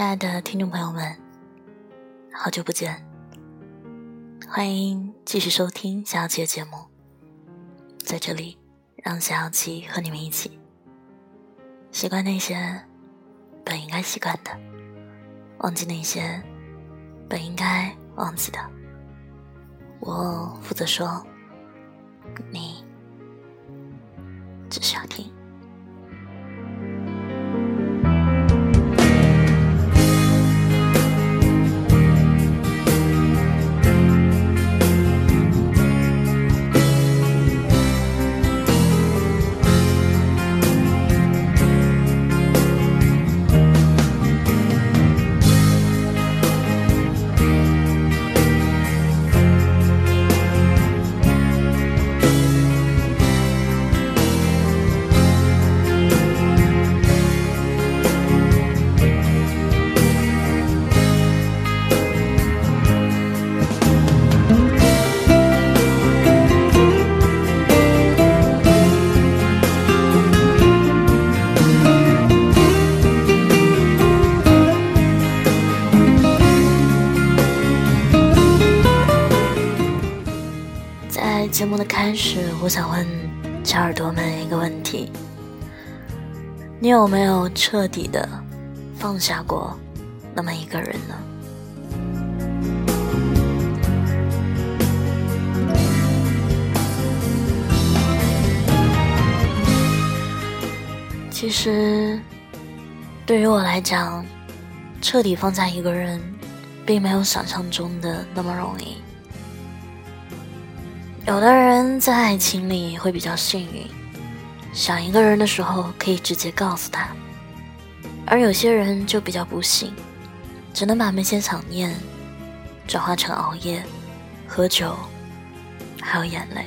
亲爱的听众朋友们，好久不见，欢迎继续收听小琪的节目。在这里，让小琪和你们一起习惯那些本应该习惯的，忘记那些本应该忘记的。我负责说，你只需要听。节目的开始，我想问小耳朵们一个问题：你有没有彻底的放下过那么一个人呢？其实，对于我来讲，彻底放下一个人，并没有想象中的那么容易。有的人在爱情里会比较幸运，想一个人的时候可以直接告诉他；而有些人就比较不幸，只能把那些想念转化成熬夜、喝酒，还有眼泪。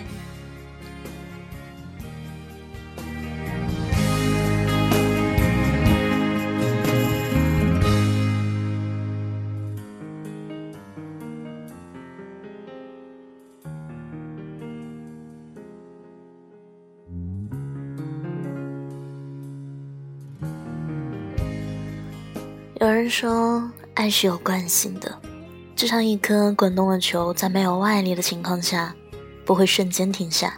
人说，爱是有惯性的，就像一颗滚动的球，在没有外力的情况下，不会瞬间停下，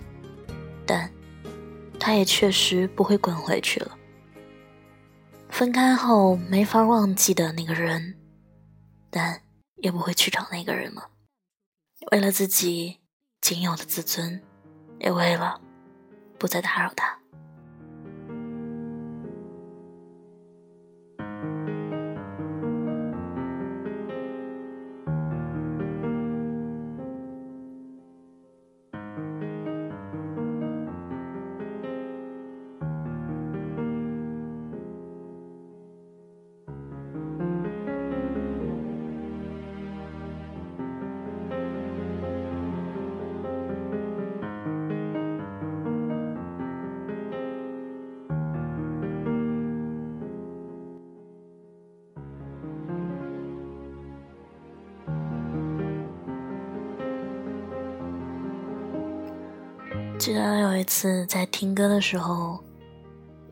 但它也确实不会滚回去了。分开后没法忘记的那个人，但也不会去找那个人了。为了自己仅有的自尊，也为了不再打扰他。记得有一次在听歌的时候，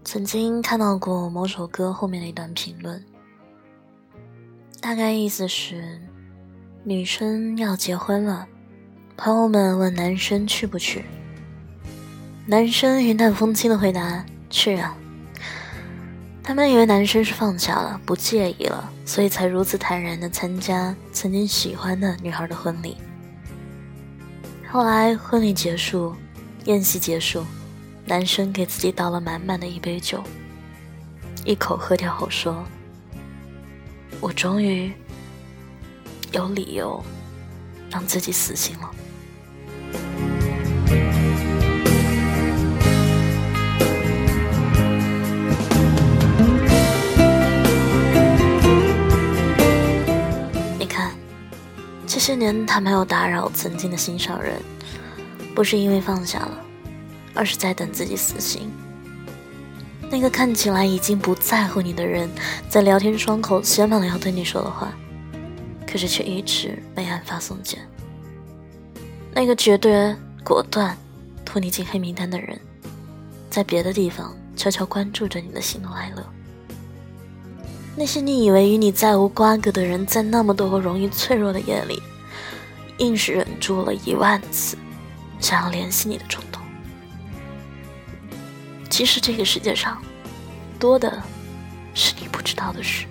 曾经看到过某首歌后面的一段评论，大概意思是女生要结婚了，朋友们问男生去不去，男生云淡风轻的回答去啊。他们以为男生是放下了，不介意了，所以才如此坦然的参加曾经喜欢的女孩的婚礼。后来婚礼结束。宴席结束，男生给自己倒了满满的一杯酒，一口喝掉后说：“我终于有理由让自己死心了。”你看，这些年他没有打扰曾经的心上人。不是因为放下了，而是在等自己死心。那个看起来已经不在乎你的人，在聊天窗口写满了要对你说的话，可是却一直没按发送键。那个绝对果断拖你进黑名单的人，在别的地方悄悄关注着你的喜怒哀乐。那些你以为与你再无瓜葛的人，在那么多个容易脆弱的夜里，硬是忍住了一万次想要联系你的冲动。其实这个世界上，多的是你不知道的事。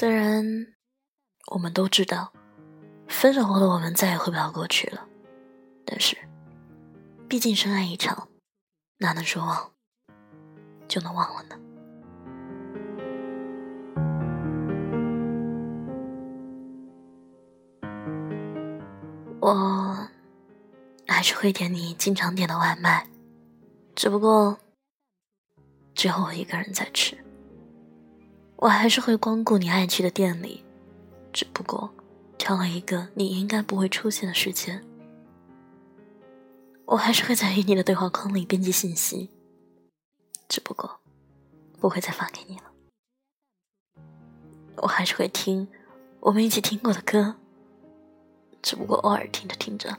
虽然我们都知道，分手后的我们再也回不到过去了，但是，毕竟深爱一场，哪能说忘就能忘了呢？我还是会点你经常点的外卖，只不过只有我一个人在吃。我还是会光顾你爱去的店里，只不过挑了一个你应该不会出现的时间。我还是会在与你的对话框里编辑信息，只不过不会再发给你了。我还是会听我们一起听过的歌，只不过偶尔听着听着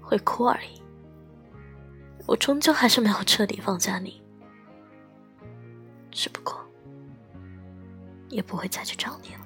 会哭而已。我终究还是没有彻底放下你，只不过。也不会再去找你了。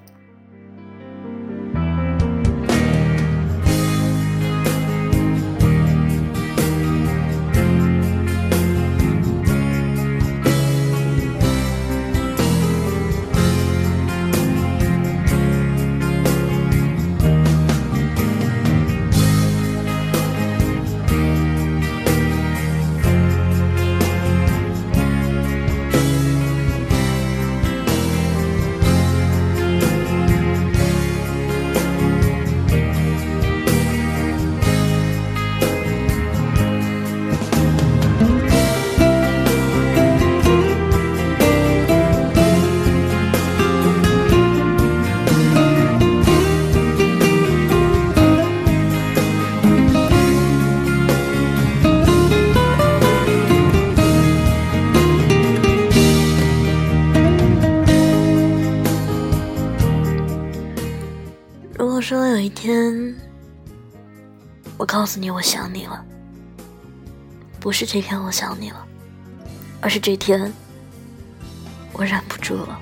一天，我告诉你我想你了，不是这天我想你了，而是这天我忍不住了。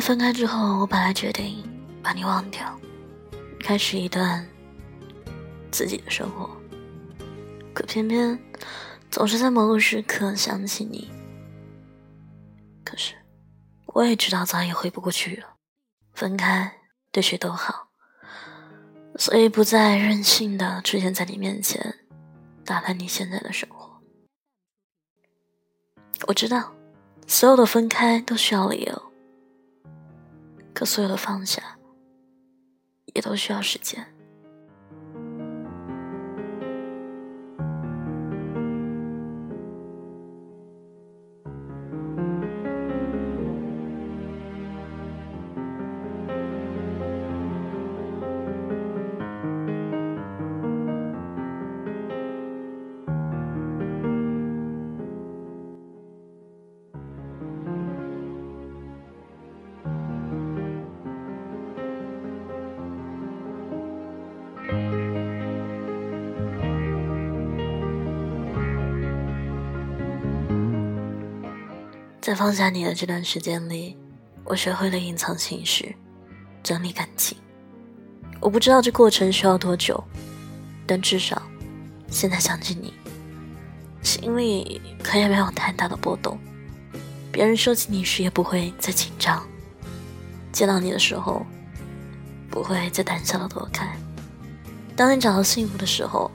分开之后，我本来决定把你忘掉，开始一段自己的生活。可偏偏总是在某个时刻想起你。可是我也知道早已回不过去了，分开对谁都好，所以不再任性的出现在你面前，打乱你现在的生活。我知道，所有的分开都需要理由。可所有的放下，也都需要时间。在放下你的这段时间里，我学会了隐藏情绪，整理感情。我不知道这过程需要多久，但至少现在想起你，心里可以没有太大的波动。别人说起你时也不会再紧张，见到你的时候不会再胆小的躲开。当你找到幸福的时候，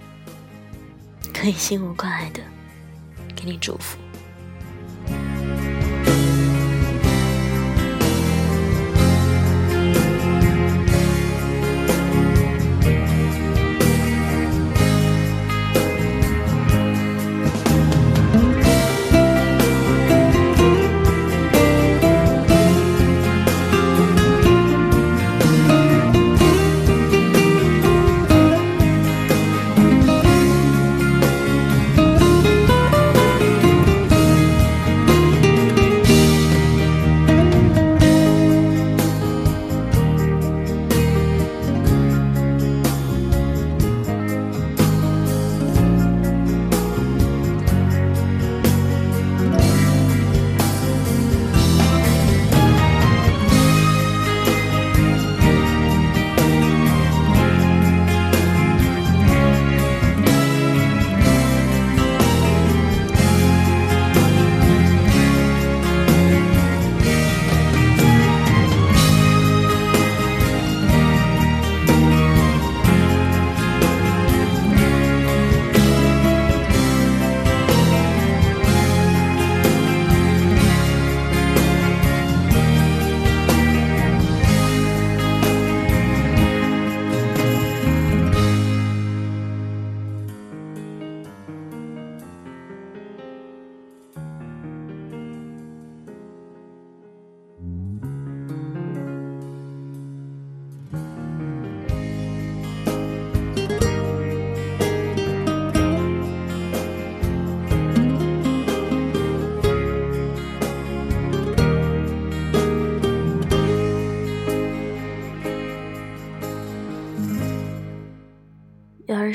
可以心无挂碍的给你祝福。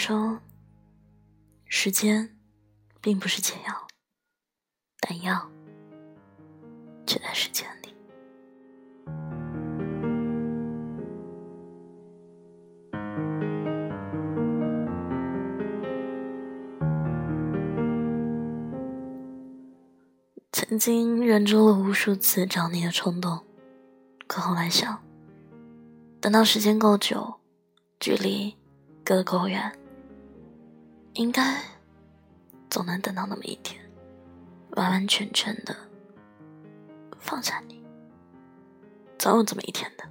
说，时间并不是解药，但药却在时间里。曾经忍住了无数次找你的冲动，可后来想，等到时间够久，距离。隔得够远，应该总能等到那么一天，完完全全的放下你，总有这么一天的，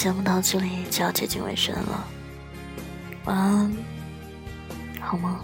节目到这里就要接近尾声了，晚安，好吗？